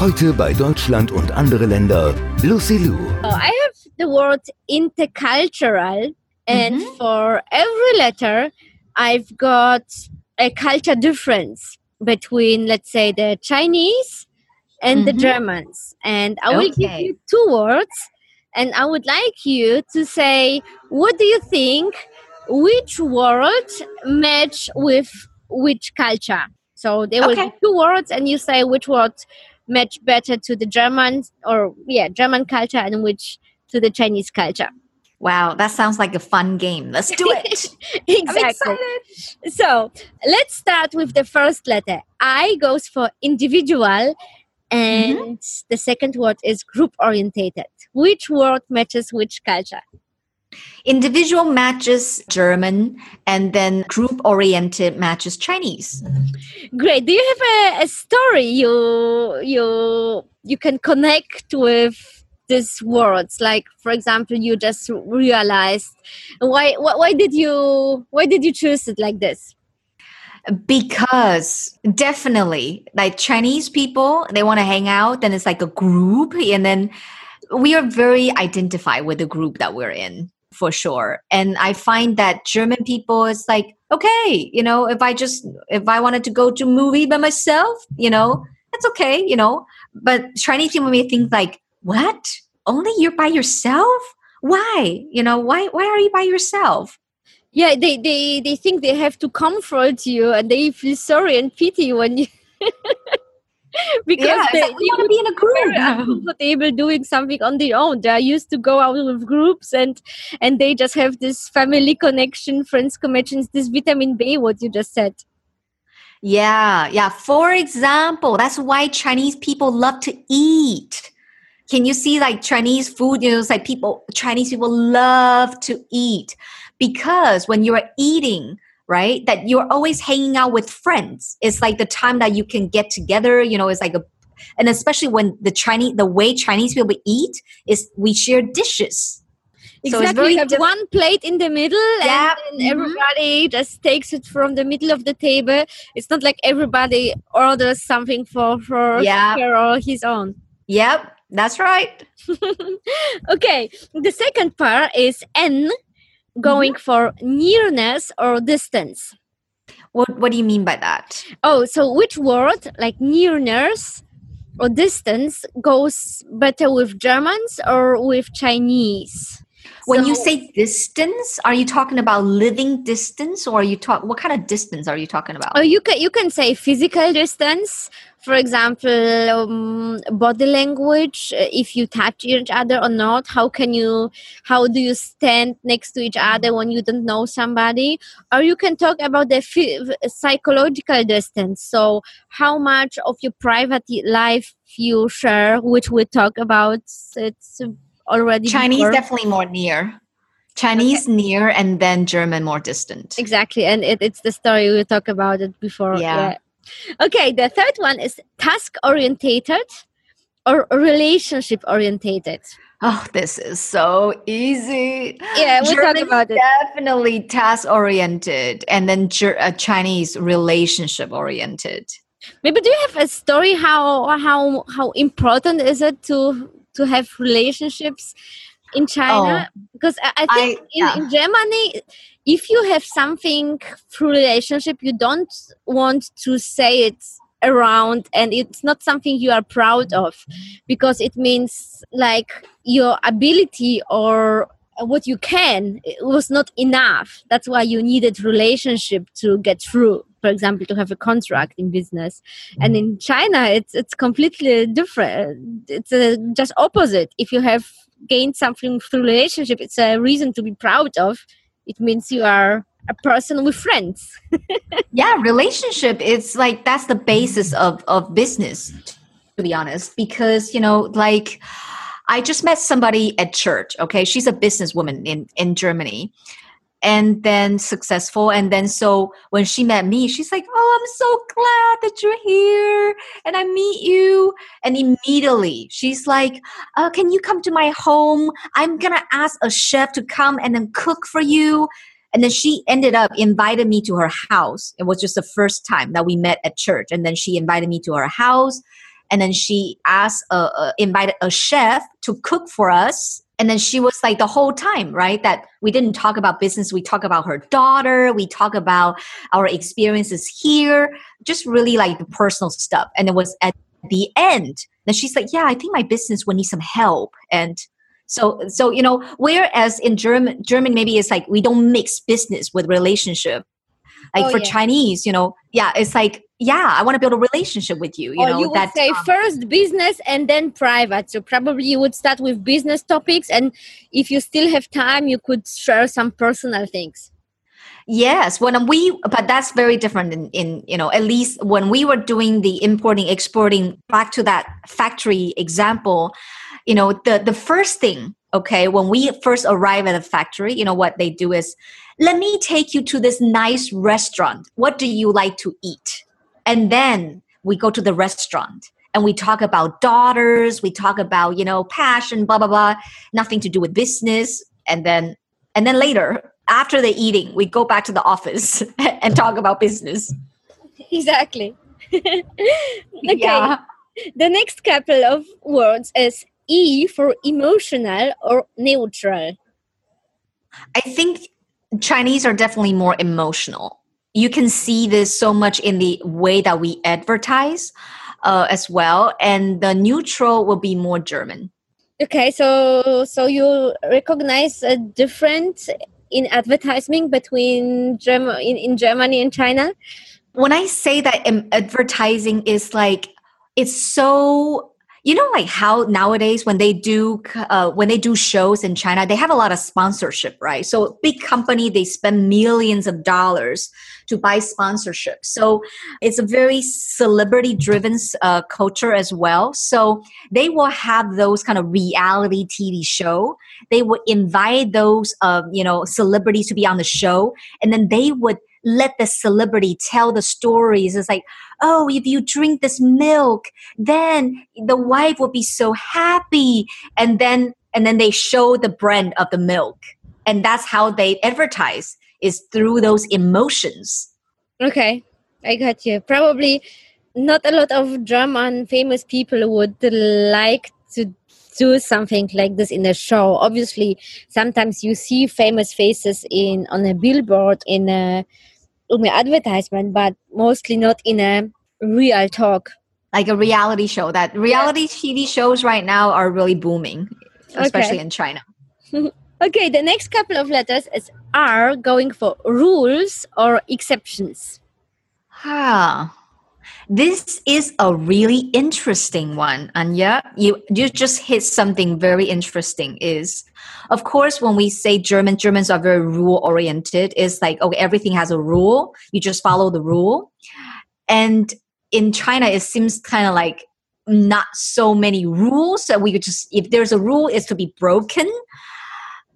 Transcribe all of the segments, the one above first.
Heute bei Deutschland und andere Länder, Lucy Lu. Oh, I have the word intercultural, and for every letter, I've got a culture difference between, let's say, the Chinese and the Mhm. Germans. And I will give you two words, and I would like you to say, what do you think? Which word match with which culture? So there will Okay. be two words, and you say which word match better to the German or yeah German culture and which to the Chinese culture. Wow, that sounds like a fun game. Let's do it. exactly. So let's start with the first letter. I goes for individual, and mm-hmm. the second word is group orientated. Which word matches which culture? Individual matches German, and then group oriented matches Chinese. Great. Do you have a, a story you you you can connect with these words? Like, for example, you just realized why why, why did you why did you choose it like this? Because definitely, like Chinese people, they want to hang out, then it's like a group, and then we are very identified with the group that we're in for sure. And I find that German people is like, okay, you know, if I just if I wanted to go to movie by myself, you know, that's okay, you know. But Chinese people may think like, what? Only you're by yourself? Why? You know, why why are you by yourself? Yeah, they, they, they think they have to comfort you and they feel sorry and pity when you because Yeah, they, like, we want to be in a group. uncomfortable doing something on their own. They are used to go out with groups and and they just have this family connection, friends connections, this vitamin B, what you just said. Yeah, yeah. For example, that's why Chinese people love to eat. Can you see like Chinese food? You know, it's like people, Chinese people love to eat because when you're eating, right, that you're always hanging out with friends. It's like the time that you can get together, you know, it's like a, and especially when the Chinese, the way Chinese people eat is we share dishes. So Exactly. you have one plate in the middle Yeah, and then mhm. everybody just takes it from the middle of the table. It's not like everybody orders something for for Yeah. her or his own. Yep, that's right. Okay, the second part is N going mm-hmm. for nearness or distance. What, what do you mean by that? Oh, so which word like nearness or distance goes better with Germans or with Chinese? When you say distance, are you talking about living distance or are you talk what kind of distance are you talking about? Oh, you can you can say physical distance. For example, um, body language. uh, If you touch each other or not, how can you? How do you stand next to each other when you don't know somebody? Or you can talk about the phy- psychological distance. So, how much of your private life you share, which we talk about. It's already Chinese before. definitely more near. Chinese near and then German more distant. Exactly, and it, it's the story we talked about it before. Yeah. Okay, the third one is task orientated or relationship orientated. Oh, this is so easy. Yeah, we talked German about it. Definitely task oriented and then uh, Chinese relationship oriented. Maybe do you have a story how how how important is it to to have relationships in China? Oh. Because I, I think I- in, yeah. in Germany, if you have something through relationship, you don't want to say it around and it's not something you are proud of because it means like your ability or what you can it was not enough that's why you needed relationship to get through for example to have a contract in business. And in china it's it's completely different. It's uh just opposite. If you have gained something through relationship it's a reason to be proud of. It means you are a person with friends. Yeah relationship it's like that's the basis of of business to be honest, because you know, like I just met somebody at church. Okay, she's a businesswoman in in Germany, and then successful. And then so when she met me, she's like, "Oh, I'm so glad that you're here, and I meet you." And immediately she's like, uh, "Can you come to my home? I'm gonna ask a chef to come and then cook for you." And then she ended up invited me to her house. It was just the first time that we met at church, and then she invited me to her house and then she asked uh, uh, invited a chef to cook for us and then she was like the whole time right that we didn't talk about business. We talk about her daughter. We talk about our experiences here. Just really like the personal stuff. And it was at the end then she's like yeah i think my business would need some help. And so so you know whereas in german german maybe it's like we don't mix business with relationship. Like Oh, for yeah. chinese you know yeah it's like yeah i want to build a relationship with you you or know you would that say um, first business and then private. So probably you would start with business topics, and if you still have time, you could share some personal things. Yes, when we, but that's very different in, in, you know, at least when we were doing the importing, exporting, back to that factory example, you know, the, the first thing, okay, when we first arrive at a factory, you know, what they do is, let me take you to this nice restaurant. What do you like to eat? And then we go to the restaurant and we talk about daughters, we talk about, you know, passion, blah, blah, blah, nothing to do with business. And then, and then later, after the eating, we go back to the office and talk about business. Exactly. okay. Yeah. The next couple of words is E for emotional or neutral. I think Chinese are definitely more emotional. You can see this so much in the way that we advertise uh, as well. And the neutral will be more German. Okay, so so you recognize a difference in advertising between Germ- in, in Germany and China? When I say that um, advertising is like, it's so you know like how nowadays when they do uh, when they do shows in china they have a lot of sponsorship right? So big company they spend millions of dollars to buy sponsorship. So it's a very celebrity driven uh, culture as well. So they will have those kind of reality tv show. They would invite those uh, you know celebrities to be on the show and then they would let the celebrity tell the stories. It's like oh if you drink this milk then the wife will be so happy. And then and then they show the brand of the milk. And that's how they advertise is through those emotions. Okay, I got you. Probably not a lot of drama and famous people would like to do something like this in a show. Obviously, sometimes you see famous faces in on a billboard in a, in an advertisement, but mostly not in a real talk. like a reality show that reality tv shows right now are really booming especially Okay. in china Okay, the next couple of letters is R going for rules or exceptions. Ah, this is a really interesting one, Anya. You you just hit something very interesting. Is of course when we say German, Germans are very rule oriented. It's like okay, everything has a rule. You just follow the rule, and in China, it seems kind of like not so many rules that we just if there's a rule, it's to be broken.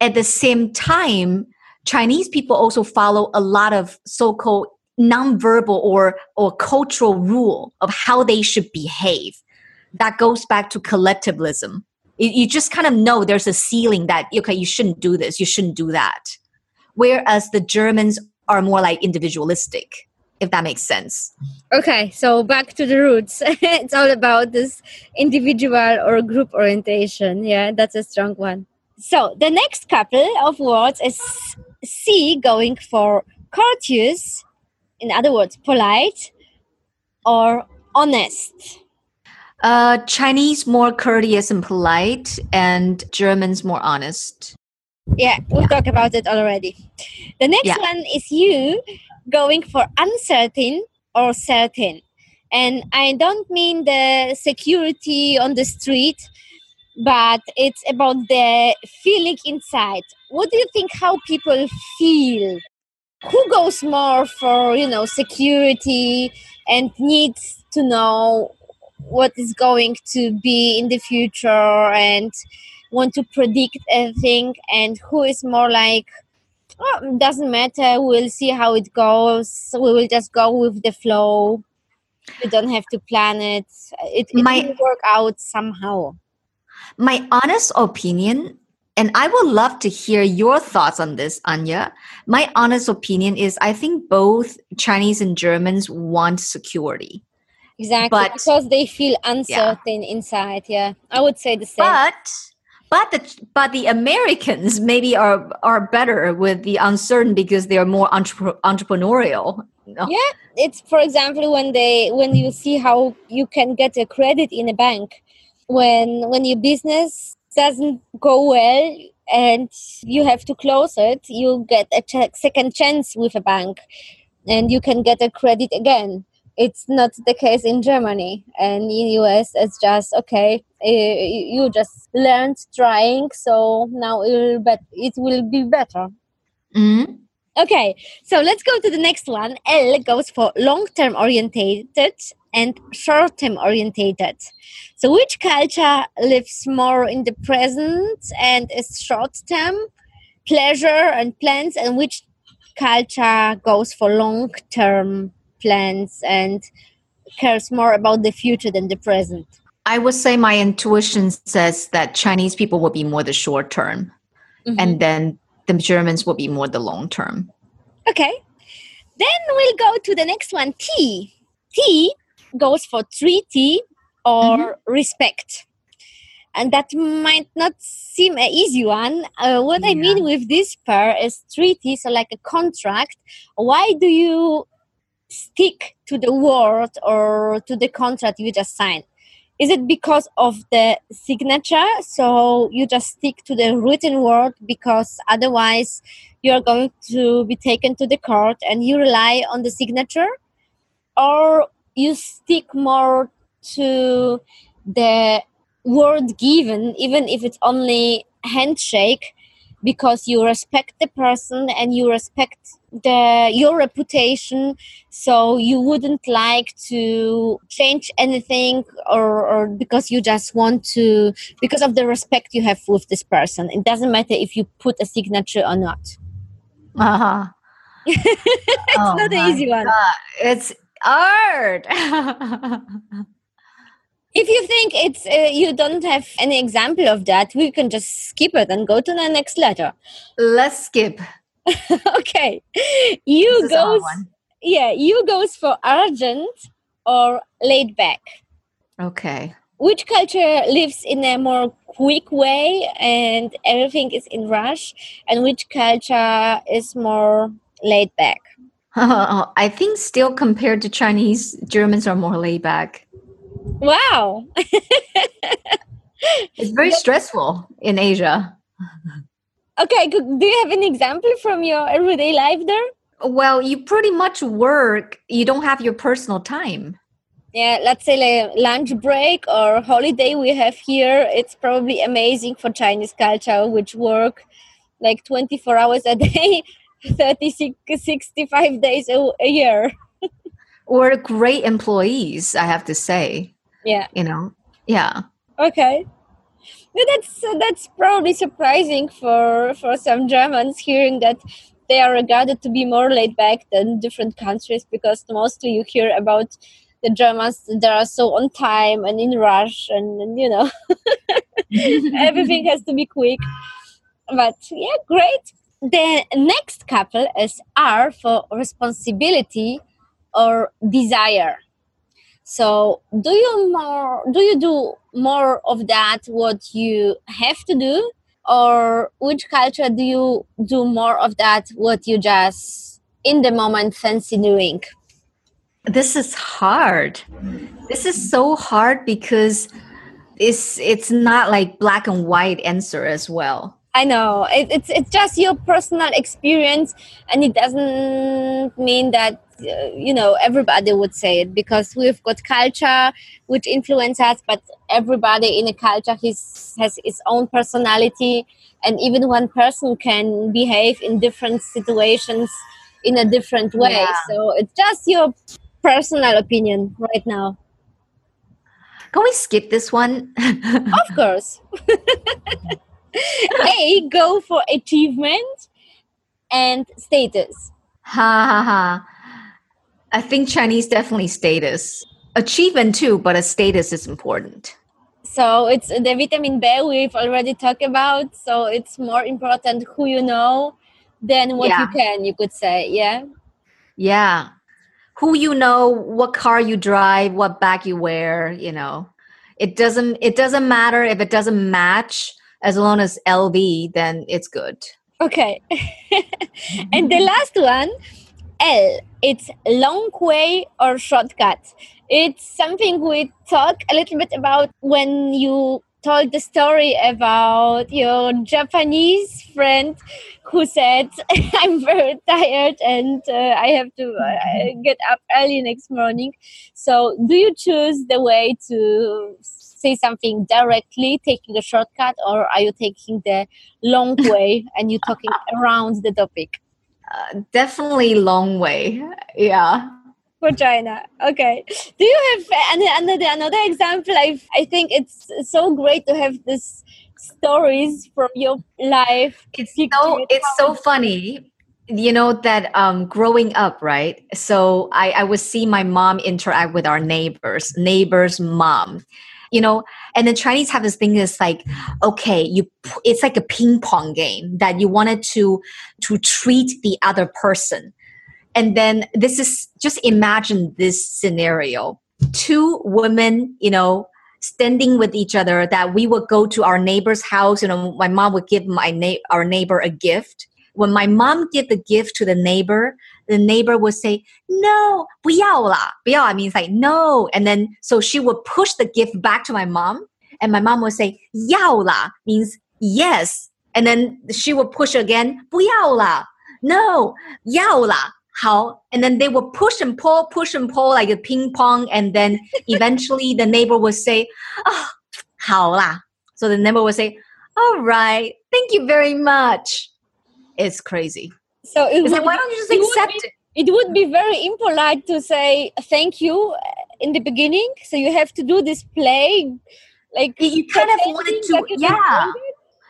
At the same time, Chinese people also follow a lot of so-called nonverbal or or cultural rule of how they should behave. That goes back to collectivism. You, you just kind of know there's a ceiling that okay, you shouldn't do this, you shouldn't do that. Whereas the Germans are more like individualistic, if that makes sense. Okay, so back to the roots. it's all about this individual or group orientation. Yeah, that's a strong one. So the next couple of words is C going for courteous, in other words, polite or honest. Uh, Chinese more courteous and polite, and Germans more honest. Yeah, we'll talk about it already. The next Yeah. one is you going for uncertain or certain. And I don't mean the security on the street, but it's about the feeling inside. What do you think how people feel? Who goes more for, you know, security and needs to know what is going to be in the future and want to predict everything and who is more like oh, doesn't matter. We'll see how it goes. We will just go with the flow. We don't have to plan it. It, it My- will work out somehow. My honest opinion, and I would love to hear your thoughts on this, Anya. My honest opinion is I think both Chinese and Germans want security. exactly But- because they feel uncertain inside yeah i would say the same But but the but the Americans maybe are are better with the uncertain because they are more entrepre- entrepreneurial. No? Yeah, it's for example when they when you see how you can get a credit in a bank when when your business doesn't go well and you have to close it you get a ch- second chance with a bank and you can get a credit again it's not the case in germany and in us it's just okay uh, you just learned trying so now it will, be better Mhm. Okay, so let's go to the next one. L goes for long term orientated and short term orientated. So, which culture lives more in the present and is short term pleasure and plans, and which culture goes for long term plans and cares more about the future than the present? I would say my intuition says that Chinese people will be more the short term, Mhm. and then the Germans will be more the long term. Okay. Then we'll go to the next one T. T goes for treaty or respect. And that might not seem an easy one. Uh, what I mean with this pair is treaty, so like a contract. Why do you stick to the word or to the contract you just signed? Is it because of the signature? So you just stick to the written word because otherwise you're going to be taken to the court and you rely on the signature or you stick more to the word given even if it's only handshake because you respect the person and you respect the your reputation so you wouldn't like to change anything or, or because you just want to because of the respect you have with this person it doesn't matter if you put a signature or not Uh-huh. it's Oh not an easy one. God, It's hard. If you think it's uh, you don't have any example of that, we can just skip it and go to the next letter. Let's skip. okay, you This is a hard goes yeah, you goes for urgent or laid back. Okay. Which culture lives in a more quick way and everything is in rush, and which culture is more laid back? I think still compared to Chinese, Germans are more laid back. Wow. It's very stressful in Asia. Okay, do you have an example from your everyday life there? Well, you pretty much work, you don't have your personal time. yeah let's say like lunch break or holiday we have here it's probably amazing for chinese culture which work like 24 hours a day 36 65 days a, a year Or great employees, I have to say. yeah You know? Yeah. okay but that's that's probably surprising for for some germans hearing that they are regarded to be more laid back than different countries because mostly you hear about the germans they are so on time and in rush and, and you know everything has to be quick. But yeah, great. The next couple is R for responsibility or desire. So, do you more do you do more of that what you have to do or which culture do you do more of that what you just in the moment fancy doing? This is hard. This is so hard because it's it's not like black and white answer as well. I know it, it's it's just your personal experience, and it doesn't mean that Uh, you know everybody would say it because we've got culture which influences us, but everybody in a culture has has its own personality, and even one person can behave in different situations in a different way. Yeah. So it's just your personal opinion right now. Can we skip this one? of course. A, go for achievement and status. Ha ha ha. I think Chinese definitely status. Achievement too, but a status is important. So it's the vitamin B we've already talked about. So it's more important who you know than what Yeah. you can, you could say. Yeah. Yeah. Who you know, what car you drive, what bag you wear, you know. It doesn't it doesn't matter if it doesn't match as long as LV, then it's good. Okay. and the last one, L. It's long way or shortcut. It's something we talk a little bit about when you told the story about your Japanese friend who said, I'm very tired and uh, I have to uh, get up early next morning. So, do you choose the way to say something directly, taking a shortcut, or are you taking the long way and you're talking around the topic? Uh, definitely long way. Yeah. For China, okay. Do you have an- another another example? I I think it's so great to have this stories from your life. it's so it's so funny you know that um growing up right so i i would see my mom interact with our neighbors neighbors mom you know and the chinese have this thing that's like okay you, it's like a ping pong game that you wanted to to treat the other person. And then this is just imagine this scenario. Two women you know standing with each other that we would go to our neighbor's house you know my mom would give my na- our neighbor a gift when my mom give the gift to the neighbor the neighbor would say no 不要啦不要 I means like no and then so she would push the gift back to my mom and my mom would say 要啦 means yes and then she would push again 不要啦 no 要啦好 and then they would push and pull push and pull like a ping pong and then eventually the neighbor would say oh 好啦 so the neighbor would say all right thank you very much it's crazy. So it would, like why don't you just it accept be- it? it would be very impolite to say thank you in the beginning. So you have to do this play, like you, kind of wanted to yeah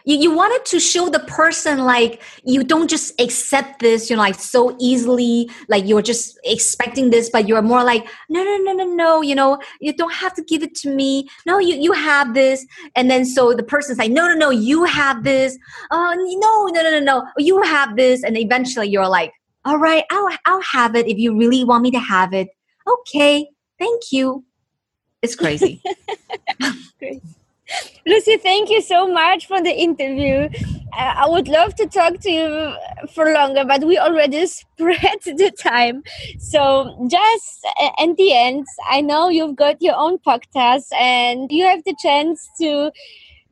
you, you wanted to show the person like you don't just accept this you know like so easily like you're just expecting this but you're more like no no no no no you know you don't have to give it to me. No you you have this. And then so the person's like no no no you have this. Oh no no no no no you have this. And eventually you're like all right i'll i'll have it if you really want me to have it. Okay thank you. It's crazy Lucy, thank you so much for the interview. Uh, I would love to talk to you for longer, but we already spread the time. So, just uh, at the end, I know you've got your own podcast and you have the chance to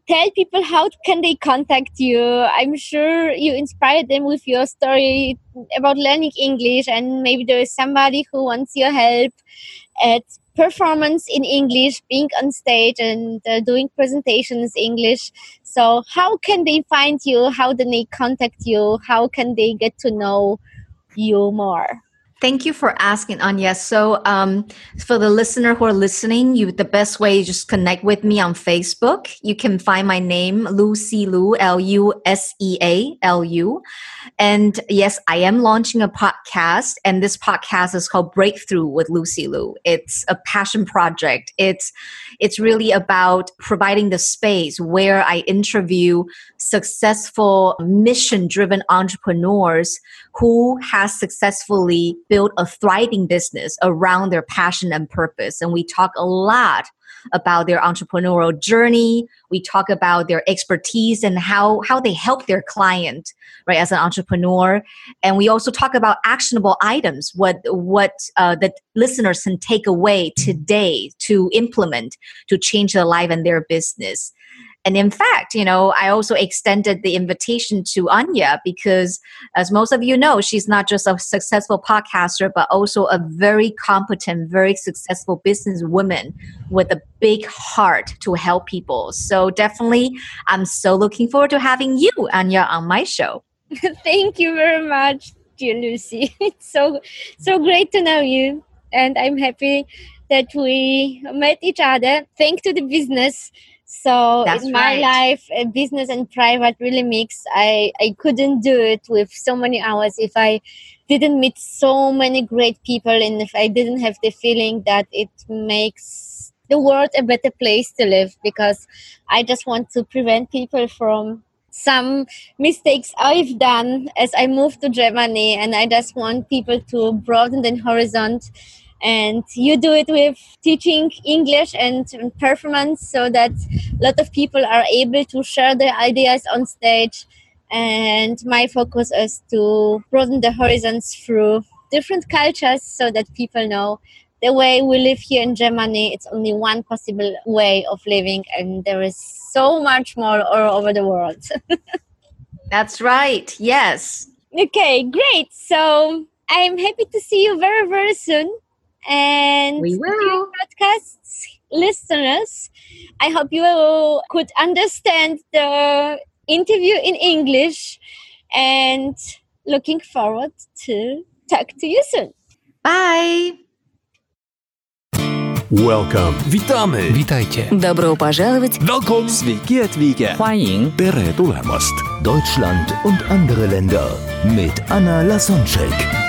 tell people how can they contact you. I'm sure you inspired them with your story about learning English, and maybe there is somebody who wants your help at performance in English, being on stage and uh, doing presentations English. So, how can they find you? How can they contact you? How can they get to know you more? Thank you for asking, Anya. So, um, for the listener who are listening, you the best way is just connect with me on Facebook. You can find my name, Lucy Lu, L U S E A L U. And yes, I am launching a podcast, and this podcast is called Breakthrough with Lucy Lu. It's a passion project. It's it's really about providing the space where I interview successful mission-driven entrepreneurs who has successfully built a thriving business around their passion and purpose. And we talk a lot about their entrepreneurial journey. We talk about their expertise and how, how they help their client, right, as an entrepreneur. And we also talk about actionable items, what, what uh, the listeners can take away today to implement to change their life and their business. And in fact, you know, I also extended the invitation to Anya because, as most of you know, she's not just a successful podcaster, but also a very competent, very successful businesswoman with a big heart to help people. So definitely, I'm so looking forward to having you, Anya, on my show. Thank you very much, dear Lucy. It's so so great to know you, and I'm happy that we met each other thanks to the business. So That's in my right. life, uh, business and private really mix. I, I couldn't do it with so many hours if I didn't meet so many great people and if I didn't have the feeling that it makes the world a better place to live because I just want to prevent people from some mistakes I've done as I moved to Germany and I just want people to broaden their horizon and you do it with teaching English and performance so that a lot of people are able to share their ideas on stage and my focus is to broaden the horizons through different cultures so that people know the way we live here in Germany it's only one possible way of living and there is so much more all over the world That's right. Yes. okay great so i'm happy to see you very very soon and We to will. your podcast listeners i hope you could understand the interview in english and looking forward to talk to you soon Bye. Welcome. Witamy. Witajcie. Добро пожаловать Welcome. Sveiki atvykę. 欢迎 Tere tulemast. Deutschland und andere Länder mit Anna Lasonczek.